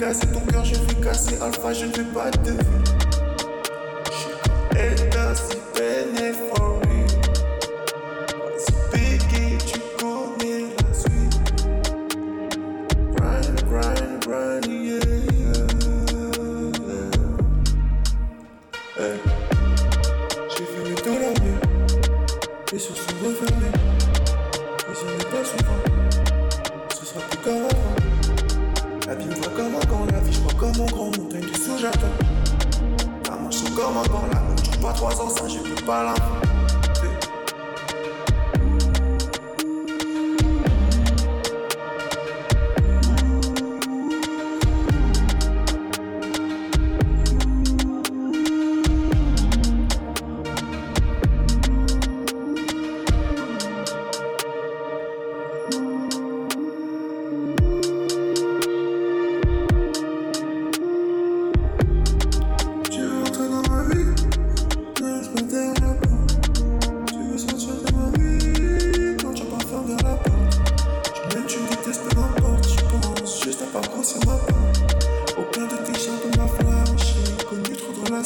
Casser ton cœur, je vais casser. Alpha, je ne fais pas de vie. Et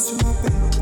sur ma peine.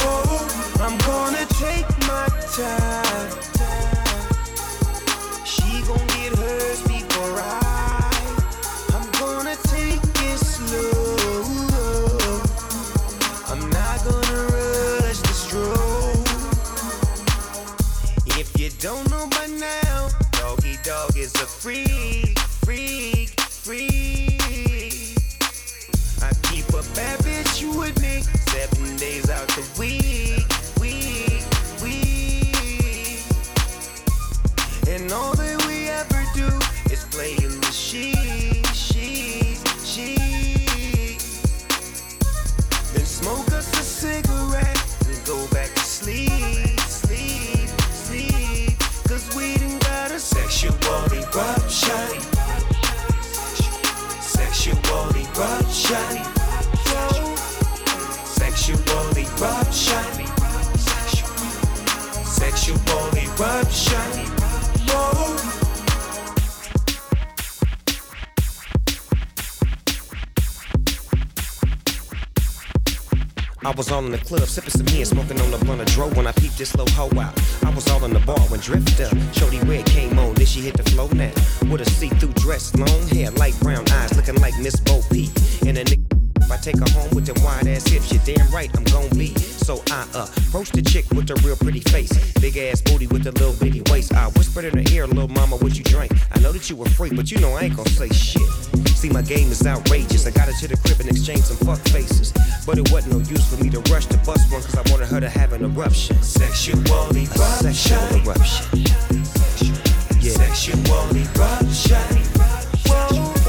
Oh, I'm gonna take my time. All in the club, sipping some and smoking on the blunt of dro when I peeped this little hoe out. I was all in the bar when Drifter, Shorty Red to the crib and exchange some fuck faces. But it wasn't no use for me to rush to bust one, cause I wanted her to have an eruption. Sexual eruption. Sexual eruption. Yeah. Sexual eruption.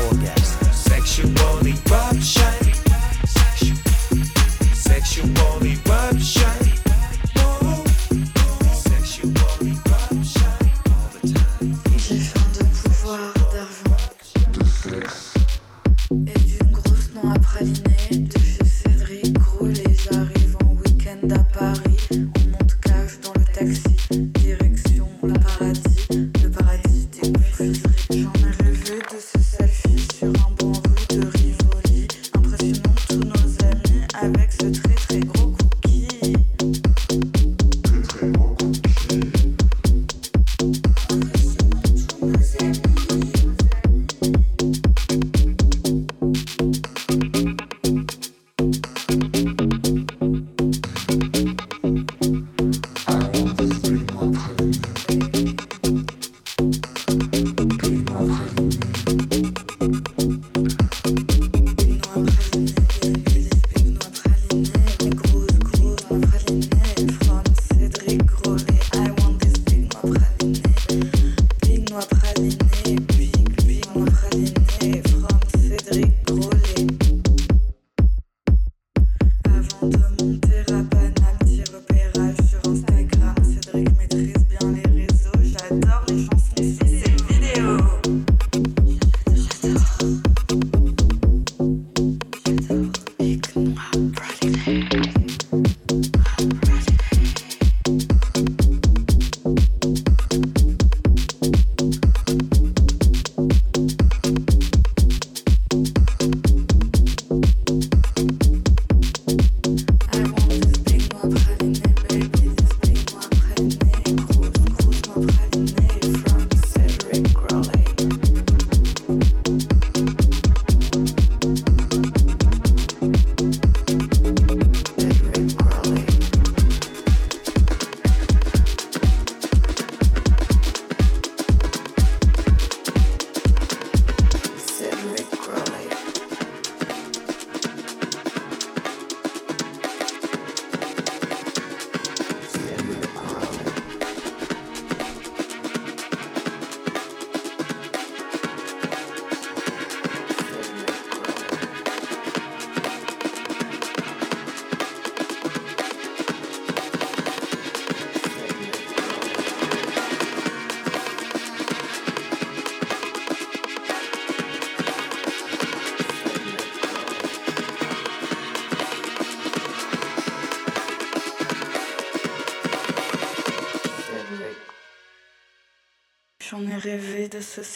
Orgasm. Sexual eruption. de ce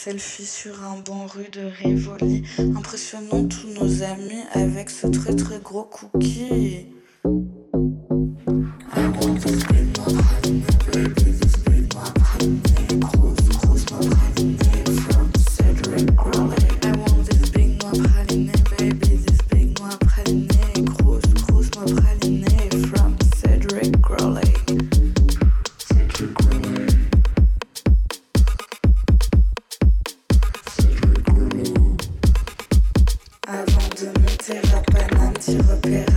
selfie sur un banc rue de Rivoli. Impressionnant tous nos amis avec ce très très gros cookie. to appear.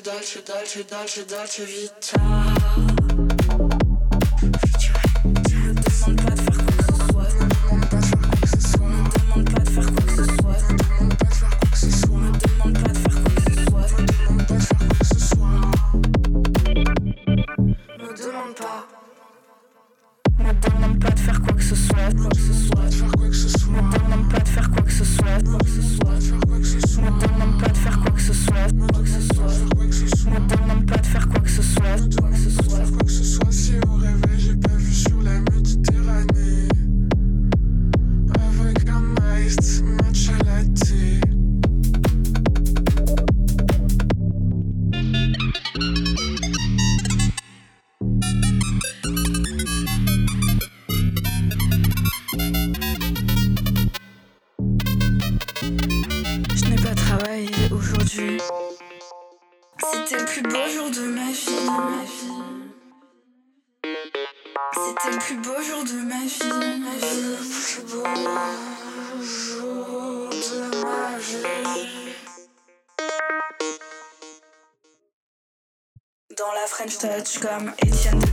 дальше, дальше, дальше, дальше, ведь miasteczka i cięte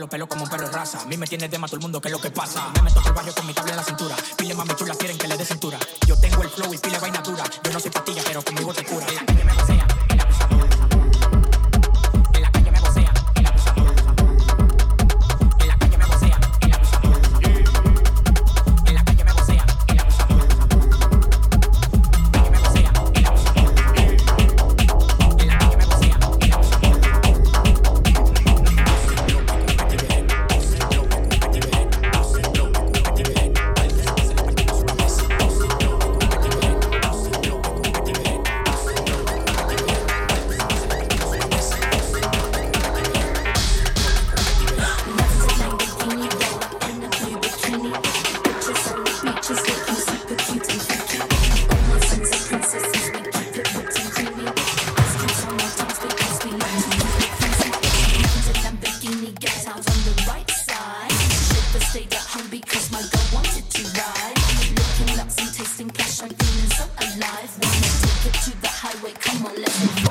los pelos como un perro de raza. A mí me tiene tema todo el mundo, ¿qué es lo que pasa? feeling so alive. Wanna take it to the highway, come on, let's go.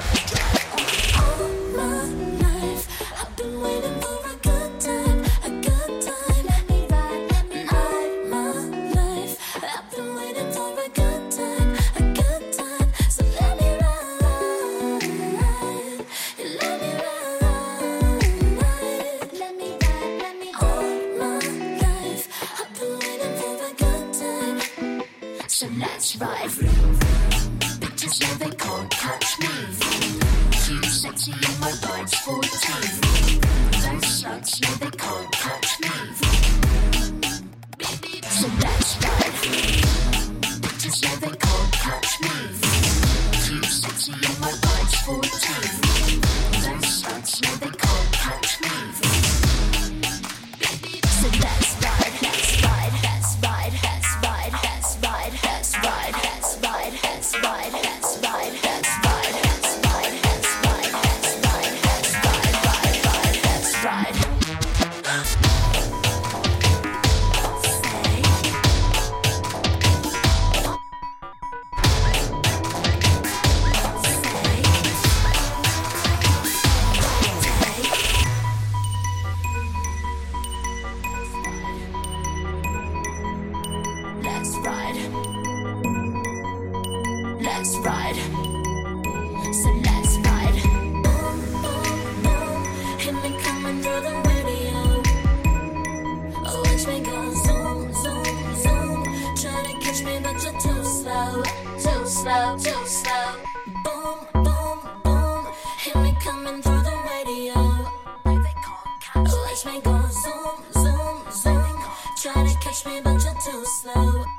catch me, go zoom, zoom, zoom. Try to catch me, but you're too slow.